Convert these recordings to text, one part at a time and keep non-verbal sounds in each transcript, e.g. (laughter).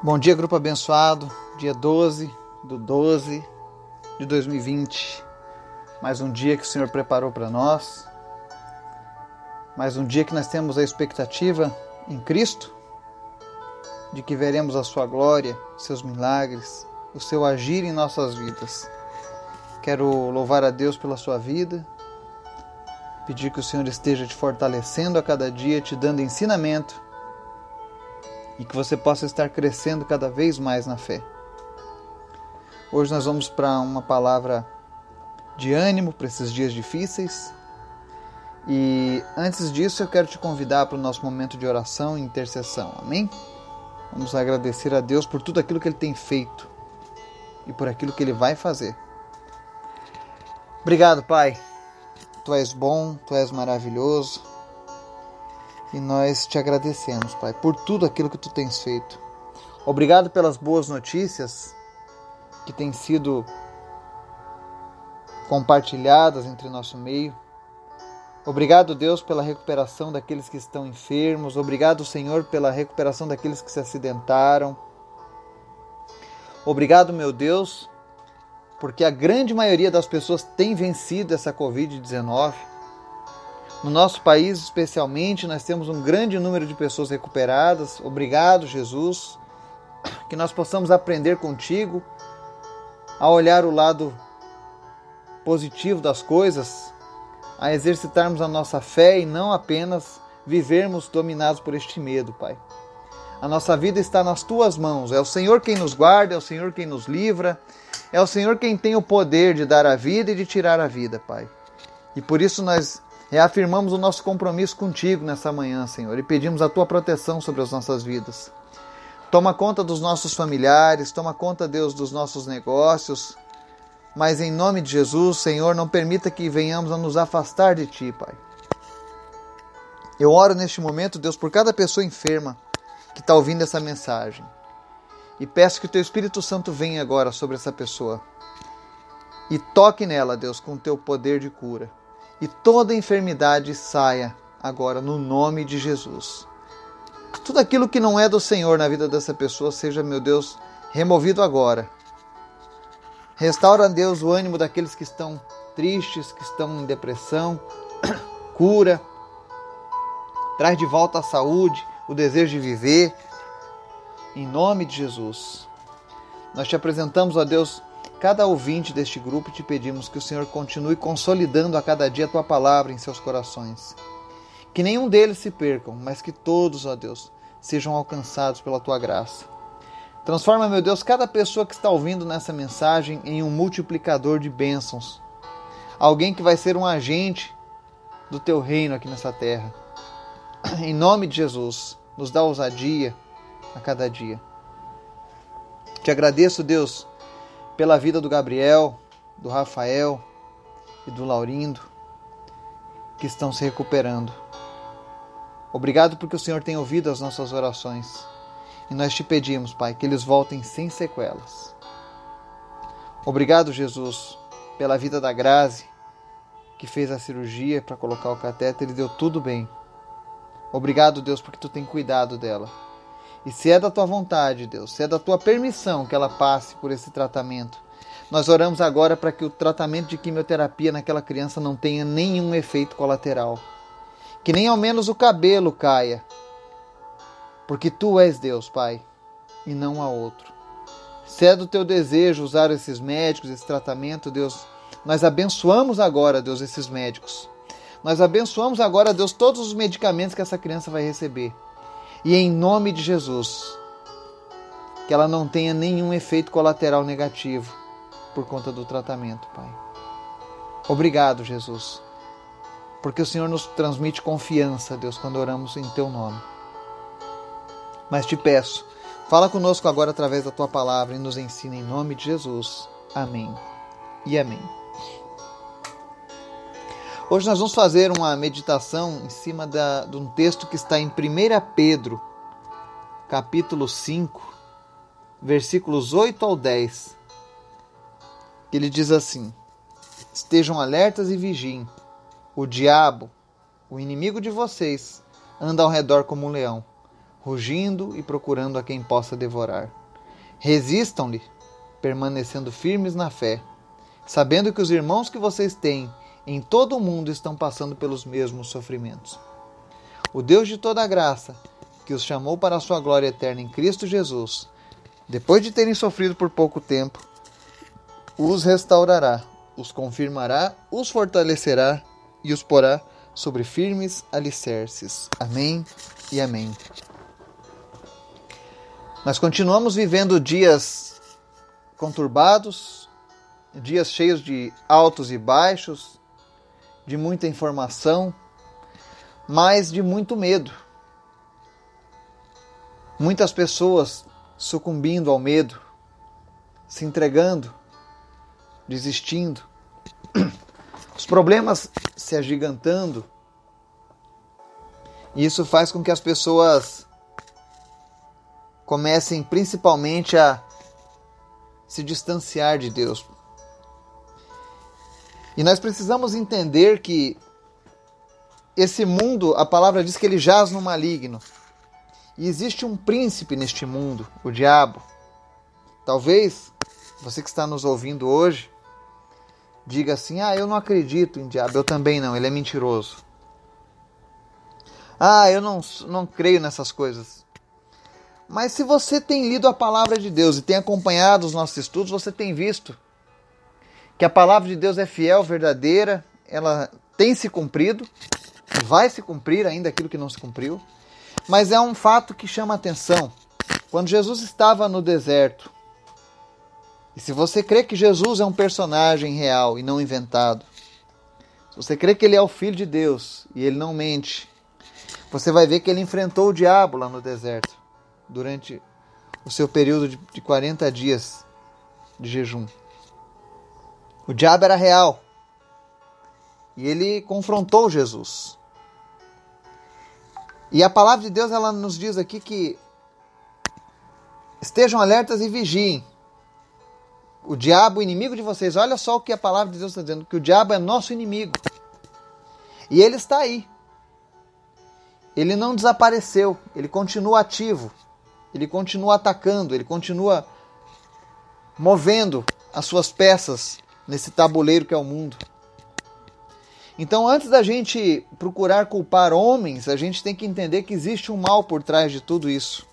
Bom dia, grupo abençoado. Dia 12 do 12 de 2020. Mais um dia que o Senhor preparou para nós. Mais um dia que nós temos a expectativa em Cristo de que veremos a sua glória, seus milagres, o seu agir em nossas vidas. Quero louvar a Deus pela sua vida, pedir que o Senhor esteja te fortalecendo a cada dia, te dando ensinamento e que você possa estar crescendo cada vez mais na fé. Hoje nós vamos para uma palavra de ânimo para esses dias difíceis. E antes disso, eu quero te convidar para o nosso momento de oração e intercessão. Amém? Vamos agradecer a Deus por tudo aquilo que Ele tem feito e por aquilo que Ele vai fazer. Obrigado, Pai. Tu és bom, tu és maravilhoso. E nós te agradecemos, Pai, por tudo aquilo que tu tens feito. Obrigado pelas boas notícias que têm sido compartilhadas entre nosso meio. Obrigado, Deus, pela recuperação daqueles que estão enfermos. Obrigado, Senhor, pela recuperação daqueles que se acidentaram. Obrigado, meu Deus, porque a grande maioria das pessoas tem vencido essa Covid-19. No nosso país, especialmente, nós temos um grande número de pessoas recuperadas. Obrigado, Jesus. Que nós possamos aprender contigo a olhar o lado positivo das coisas, a exercitarmos a nossa fé e não apenas vivermos dominados por este medo, Pai. A nossa vida está nas tuas mãos. É o Senhor quem nos guarda, é o Senhor quem nos livra, é o Senhor quem tem o poder de dar a vida e de tirar a vida, Pai. E por isso nós Reafirmamos o nosso compromisso contigo nessa manhã, Senhor, e pedimos a tua proteção sobre as nossas vidas. Toma conta dos nossos familiares, toma conta, Deus, dos nossos negócios. Mas em nome de Jesus, Senhor, não permita que venhamos a nos afastar de ti, Pai. Eu oro neste momento, Deus, por cada pessoa enferma que está ouvindo essa mensagem. E peço que o teu Espírito Santo venha agora sobre essa pessoa e toque nela, Deus, com o teu poder de cura e toda enfermidade saia agora no nome de Jesus. Tudo aquilo que não é do Senhor na vida dessa pessoa seja, meu Deus, removido agora. Restaura, Deus, o ânimo daqueles que estão tristes, que estão em depressão. (coughs) Cura. Traz de volta a saúde, o desejo de viver. Em nome de Jesus. Nós te apresentamos, ó Deus, cada ouvinte deste grupo, te pedimos que o Senhor continue consolidando a cada dia a tua palavra em seus corações. Que nenhum deles se percam, mas que todos, ó Deus, sejam alcançados pela tua graça. Transforma, meu Deus, cada pessoa que está ouvindo nessa mensagem em um multiplicador de bênçãos. Alguém que vai ser um agente do teu reino aqui nessa terra. Em nome de Jesus, nos dá ousadia a cada dia. Te agradeço, Deus, pela vida do Gabriel, do Rafael e do Laurindo, que estão se recuperando. Obrigado porque o Senhor tem ouvido as nossas orações. E nós te pedimos, Pai, que eles voltem sem sequelas. Obrigado, Jesus, pela vida da Grazi, que fez a cirurgia para colocar o catéter e deu tudo bem. Obrigado, Deus, porque tu tem cuidado dela. E se é da tua vontade, Deus, se é da tua permissão que ela passe por esse tratamento, nós oramos agora para que o tratamento de quimioterapia naquela criança não tenha nenhum efeito colateral. Que nem ao menos o cabelo caia. Porque tu és Deus, Pai, e não há outro. Se é do teu desejo usar esses médicos, esse tratamento, Deus, nós abençoamos agora, Deus, esses médicos. Nós abençoamos agora, Deus, todos os medicamentos que essa criança vai receber. E em nome de Jesus, que ela não tenha nenhum efeito colateral negativo por conta do tratamento, Pai. Obrigado, Jesus, porque o Senhor nos transmite confiança, Deus, quando oramos em Teu nome. Mas te peço, fala conosco agora através da Tua palavra e nos ensina em nome de Jesus. Amém e amém. Hoje nós vamos fazer uma meditação em cima da, de um texto que está em 1 Pedro, capítulo 5, versículos 8 ao 10. Ele diz assim: Estejam alertas e vigiem. O diabo, o inimigo de vocês, anda ao redor como um leão, rugindo e procurando a quem possa devorar. Resistam-lhe, permanecendo firmes na fé, sabendo que os irmãos que vocês têm em todo o mundo estão passando pelos mesmos sofrimentos. O Deus de toda graça, que os chamou para a sua glória eterna em Cristo Jesus, depois de terem sofrido por pouco tempo, os restaurará, os confirmará, os fortalecerá e os porá sobre firmes alicerces. Amém e amém. Nós continuamos vivendo dias conturbados, dias cheios de altos e baixos, de muita informação, mas de muito medo. Muitas pessoas sucumbindo ao medo, se entregando, desistindo, (clears throat) os problemas se agigantando. E isso faz com que as pessoas comecem principalmente a se distanciar de Deus. E nós precisamos entender que esse mundo, a palavra diz que ele jaz no maligno. E existe um príncipe neste mundo, o diabo. Talvez você que está nos ouvindo hoje diga assim: Ah, eu não acredito em diabo, eu também não, ele é mentiroso. Ah, eu não, não creio nessas coisas. Mas se você tem lido a palavra de Deus e tem acompanhado os nossos estudos, você tem visto que a palavra de Deus é fiel, verdadeira, ela tem se cumprido, vai se cumprir ainda aquilo que não se cumpriu. Mas é um fato que chama atenção. Quando Jesus estava no deserto, e se você crê que Jesus é um personagem real e não inventado, se você crê que ele é o Filho de Deus e ele não mente, você vai ver que ele enfrentou o diabo lá no deserto durante o seu período de 40 dias de jejum. O diabo era real e ele confrontou Jesus. E a palavra de Deus ela nos diz aqui que estejam alertas e vigiem. O diabo, o inimigo de vocês, olha só o que a palavra de Deus está dizendo: que o diabo é nosso inimigo. E ele está aí. Ele não desapareceu, ele continua ativo, ele continua atacando, ele continua movendo as suas peças nesse tabuleiro que é o mundo. Então, antes da gente procurar culpar homens, a gente tem que entender que existe um mal por trás de tudo isso.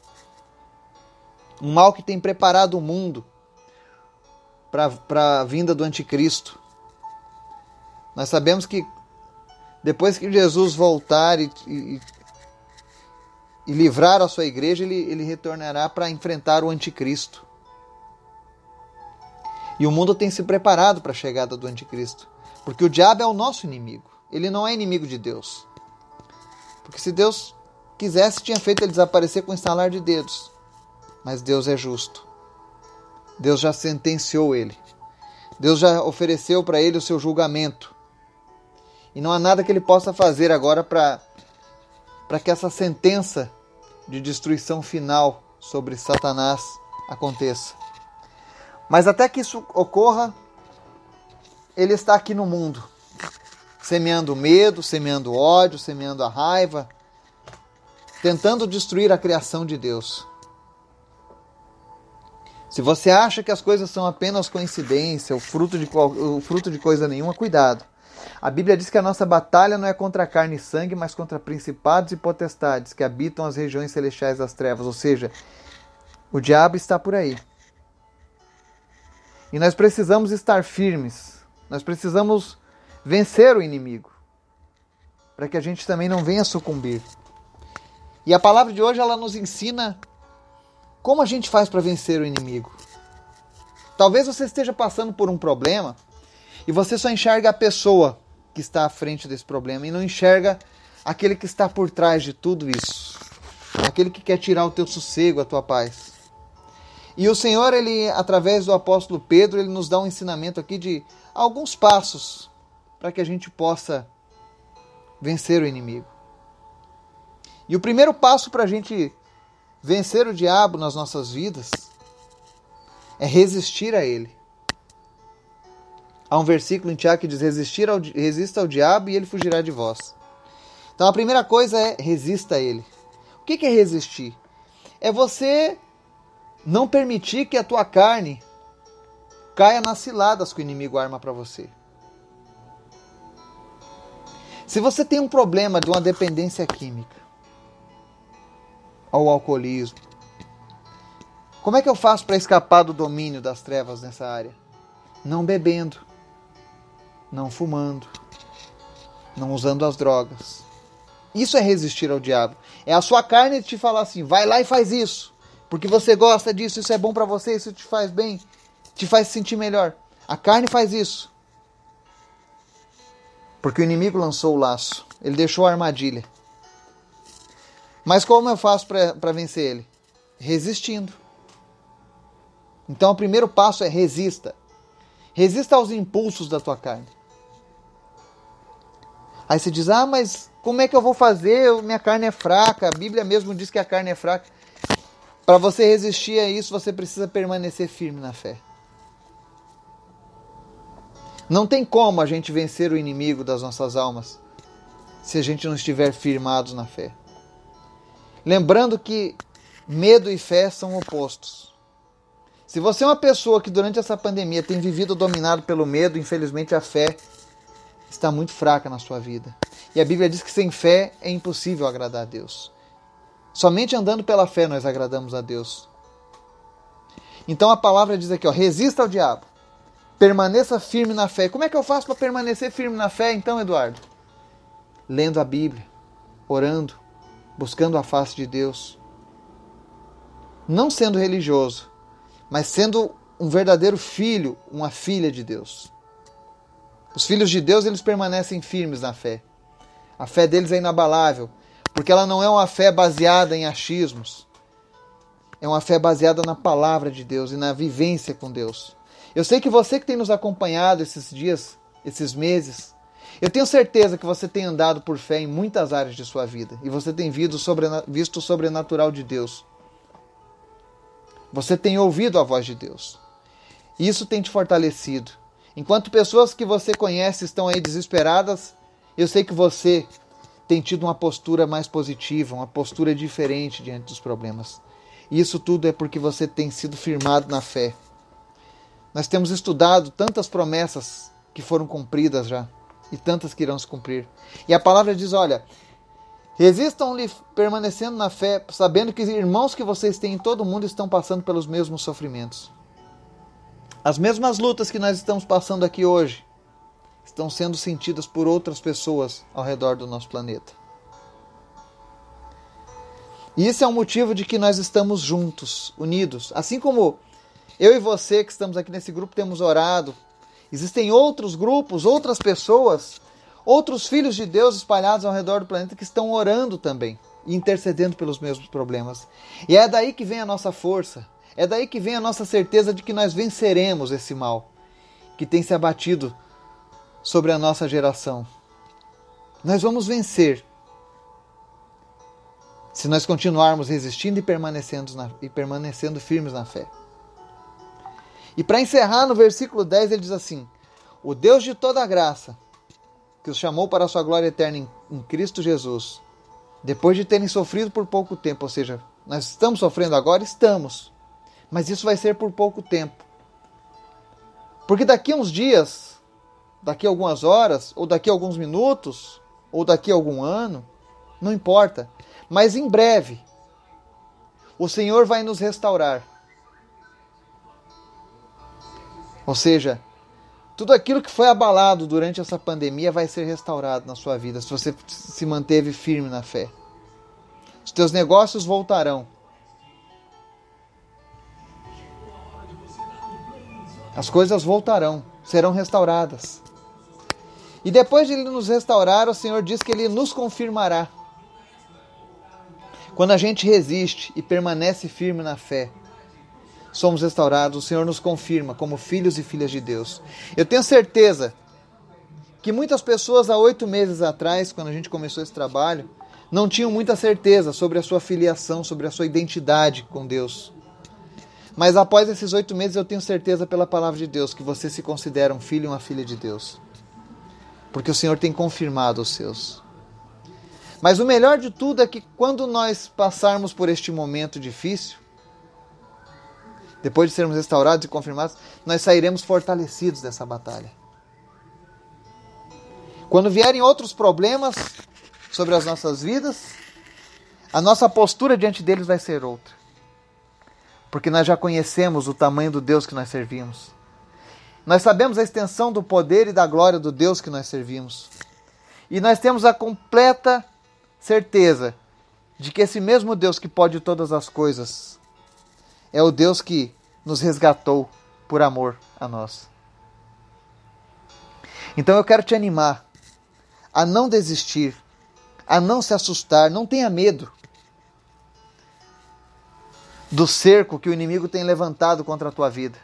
Um mal que tem preparado o mundo para a vinda do anticristo. Nós sabemos que depois que Jesus voltar e, e, e livrar a sua igreja, ele, ele retornará para enfrentar o anticristo. E o mundo tem se preparado para a chegada do anticristo. Porque o diabo é o nosso inimigo. Ele não é inimigo de Deus. Porque se Deus quisesse, tinha feito ele desaparecer com o estalar de dedos. Mas Deus é justo. Deus já sentenciou ele. Deus já ofereceu para ele o seu julgamento. E não há nada que ele possa fazer agora para que essa sentença de destruição final sobre Satanás aconteça. Mas até que isso ocorra, ele está aqui no mundo, semeando medo, semeando ódio, semeando a raiva, tentando destruir a criação de Deus. Se você acha que as coisas são apenas coincidência, o fruto de, o fruto de coisa nenhuma, cuidado. A Bíblia diz que a nossa batalha não é contra carne e sangue, mas contra principados e potestades que habitam as regiões celestiais das trevas. Ou seja, o diabo está por aí. E nós precisamos estar firmes nós precisamos vencer o inimigo, para que a gente também não venha sucumbir. E a palavra de hoje ela nos ensina como a gente faz para vencer o inimigo. Talvez você esteja passando por um problema e você só enxerga a pessoa que está à frente desse problema e não enxerga aquele que está por trás de tudo isso. Aquele que quer tirar o teu sossego, a tua paz. E o Senhor, ele através do apóstolo Pedro, ele nos dá um ensinamento aqui de alguns passos para que a gente possa vencer o inimigo. E o primeiro passo para a gente vencer o diabo nas nossas vidas é resistir a ele. Há um versículo em Tiago que diz: Resistir ao, resista ao diabo e ele fugirá de vós. Então a primeira coisa é resista a ele. O que é resistir? é você não permitir que a tua carne caia nas ciladas que o inimigo arma para você. Se você tem um problema de uma dependência química ao alcoolismo, como é que eu faço para escapar do domínio das trevas nessa área? Não bebendo, não fumando, não usando as drogas. Isso é resistir ao diabo. É a sua carne te falar assim: vai lá e faz isso, porque você gosta disso, isso é bom para você, isso te faz bem, te faz sentir melhor. A carne faz isso. Porque o inimigo lançou o laço, ele deixou a armadilha. Mas como eu faço para vencer ele? Resistindo. Então o primeiro passo é resista. Resista aos impulsos da tua carne. Aí você diz: Ah, mas como é que eu vou fazer? Minha carne é fraca. A Bíblia mesmo diz que a carne é fraca. Para você resistir a isso, você precisa permanecer firme na fé. Não tem como a gente vencer o inimigo das nossas almas se a gente não estiver firmados na fé. Lembrando que medo e fé são opostos. Se você é uma pessoa que durante essa pandemia tem vivido dominado pelo medo, infelizmente a fé está muito fraca na sua vida. E a Bíblia diz que sem fé é impossível agradar a Deus. Somente andando pela fé nós agradamos a Deus. Então a palavra diz aqui, ó, resista ao diabo Permaneça firme na fé. Como é que eu faço para permanecer firme na fé, então, Eduardo? Lendo a Bíblia, orando, buscando a face de Deus. Não sendo religioso, mas sendo um verdadeiro filho, uma filha de Deus. Os filhos de Deus, eles permanecem firmes na fé. A fé deles é inabalável, porque ela não é uma fé baseada em achismos. É uma fé baseada na palavra de Deus e na vivência com Deus. Eu sei que você que tem nos acompanhado esses dias, esses meses, eu tenho certeza que você tem andado por fé em muitas áreas de sua vida e você tem visto, o sobrenatural de Deus. Você tem ouvido a voz de Deus. Isso tem te fortalecido. Enquanto pessoas que você conhece estão aí desesperadas, eu sei que você tem tido uma postura mais positiva, uma postura diferente diante dos problemas. E isso tudo é porque você tem sido firmado na fé. Nós temos estudado tantas promessas que foram cumpridas já e tantas que irão se cumprir. E a palavra diz: olha, resistam-lhe permanecendo na fé, sabendo que os irmãos que vocês têm em todo o mundo estão passando pelos mesmos sofrimentos. As mesmas lutas que nós estamos passando aqui hoje estão sendo sentidas por outras pessoas ao redor do nosso planeta. E isso é um motivo de que nós estamos juntos, unidos. Assim como eu e você que estamos aqui nesse grupo temos orado. Existem outros grupos, outras pessoas, outros filhos de Deus espalhados ao redor do planeta que estão orando também e intercedendo pelos mesmos problemas. E é daí que vem a nossa força, é daí que vem a nossa certeza de que nós venceremos esse mal que tem se abatido sobre a nossa geração. Nós vamos vencer se nós continuarmos resistindo e permanecendo, na, e permanecendo firmes na fé. E para encerrar, no versículo 10, ele diz assim: O Deus de toda a graça, que os chamou para a sua glória eterna em, em Cristo Jesus, depois de terem sofrido por pouco tempo, ou seja, nós estamos sofrendo agora? Estamos. Mas isso vai ser por pouco tempo. Porque daqui a uns dias, daqui a algumas horas, ou daqui a alguns minutos, ou daqui a algum ano, não importa. Mas em breve, o Senhor vai nos restaurar Ou seja, tudo aquilo que foi abalado durante essa pandemia vai ser restaurado na sua vida se você se manteve firme na fé. Os teus negócios voltarão. As coisas voltarão, serão restauradas. E depois de Ele nos restaurar, o Senhor diz que Ele nos confirmará. Quando a gente resiste e permanece firme na fé, somos restaurados, o Senhor nos confirma como filhos e filhas de Deus. Eu tenho certeza que muitas pessoas há oito meses atrás, quando a gente começou esse trabalho, não tinham muita certeza sobre a sua filiação, sobre a sua identidade com Deus. Mas após esses oito meses, eu tenho certeza pela palavra de Deus que você se considera um filho e uma filha de Deus. Porque o Senhor tem confirmado os seus. Mas o melhor de tudo é que quando nós passarmos por este momento difícil, depois de sermos restaurados e confirmados, nós sairemos fortalecidos dessa batalha. Quando vierem outros problemas sobre as nossas vidas, a nossa postura diante deles vai ser outra. Porque nós já conhecemos o tamanho do Deus que nós servimos. Nós sabemos a extensão do poder e da glória do Deus que nós servimos. E nós temos a completa certeza de que esse mesmo Deus que pode todas as coisas é o Deus que nos resgatou por amor a nós. Então eu quero te animar a não desistir, a não se assustar, não tenha medo do cerco que o inimigo tem levantado contra a tua vida.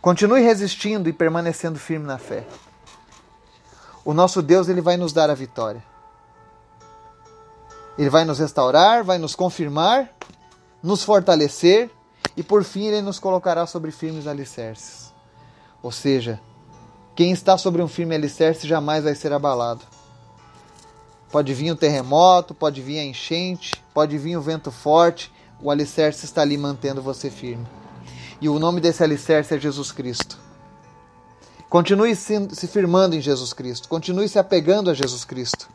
Continue resistindo e permanecendo firme na fé. O nosso Deus ele vai nos dar a vitória. Ele vai nos restaurar, vai nos confirmar, nos fortalecer e por fim ele nos colocará sobre firmes alicerces. Ou seja, quem está sobre um firme alicerce jamais vai ser abalado. Pode vir um terremoto, pode vir a enchente, pode vir o vento forte, o alicerce está ali mantendo você firme. E o nome desse alicerce é Jesus Cristo. Continue se, firmando em Jesus Cristo. Continue se apegando a Jesus Cristo.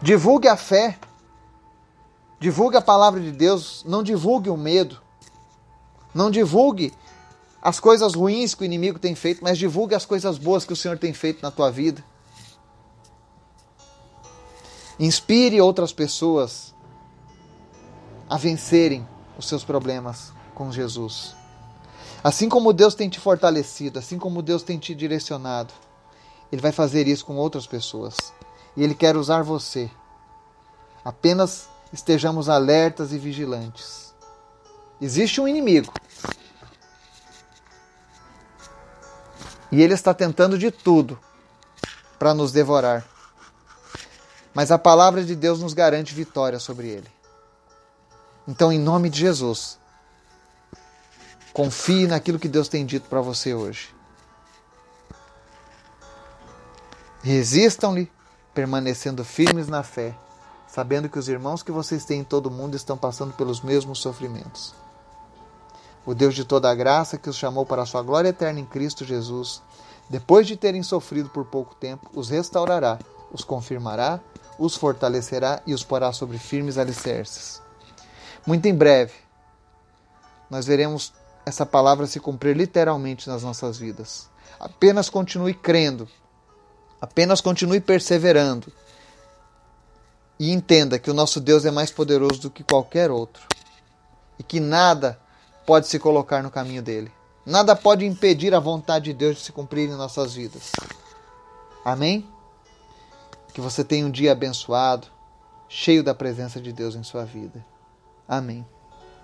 Divulgue a fé. Divulgue a palavra de Deus. Não divulgue o medo. Não divulgue as coisas ruins que o inimigo tem feito, mas divulgue as coisas boas que o Senhor tem feito na tua vida. Inspire outras pessoas a vencerem os seus problemas com Jesus. Assim como Deus tem te fortalecido, assim como Deus tem te direcionado, Ele vai fazer isso com outras pessoas. E Ele quer usar você. Apenas estejamos alertas e vigilantes. Existe um inimigo. E ele está tentando de tudo para nos devorar. Mas a palavra de Deus nos garante vitória sobre ele. Então, em nome de Jesus, confie naquilo que Deus tem dito para você hoje. Resistam-lhe, permanecendo firmes na fé, sabendo que os irmãos que vocês têm em todo o mundo estão passando pelos mesmos sofrimentos. O Deus de toda a graça, que os chamou para a sua glória eterna em Cristo Jesus, depois de terem sofrido por pouco tempo, os restaurará, os confirmará, os fortalecerá e os porá sobre firmes alicerces. Muito em breve, nós veremos essa palavra se cumprir literalmente nas nossas vidas. Apenas continue crendo, apenas continue perseverando e entenda que o nosso Deus é mais poderoso do que qualquer outro e que nada pode se colocar no caminho dele. Nada pode impedir a vontade de Deus de se cumprir em nossas vidas. Amém? Que você tenha um dia abençoado, cheio da presença de Deus em sua vida. Amém.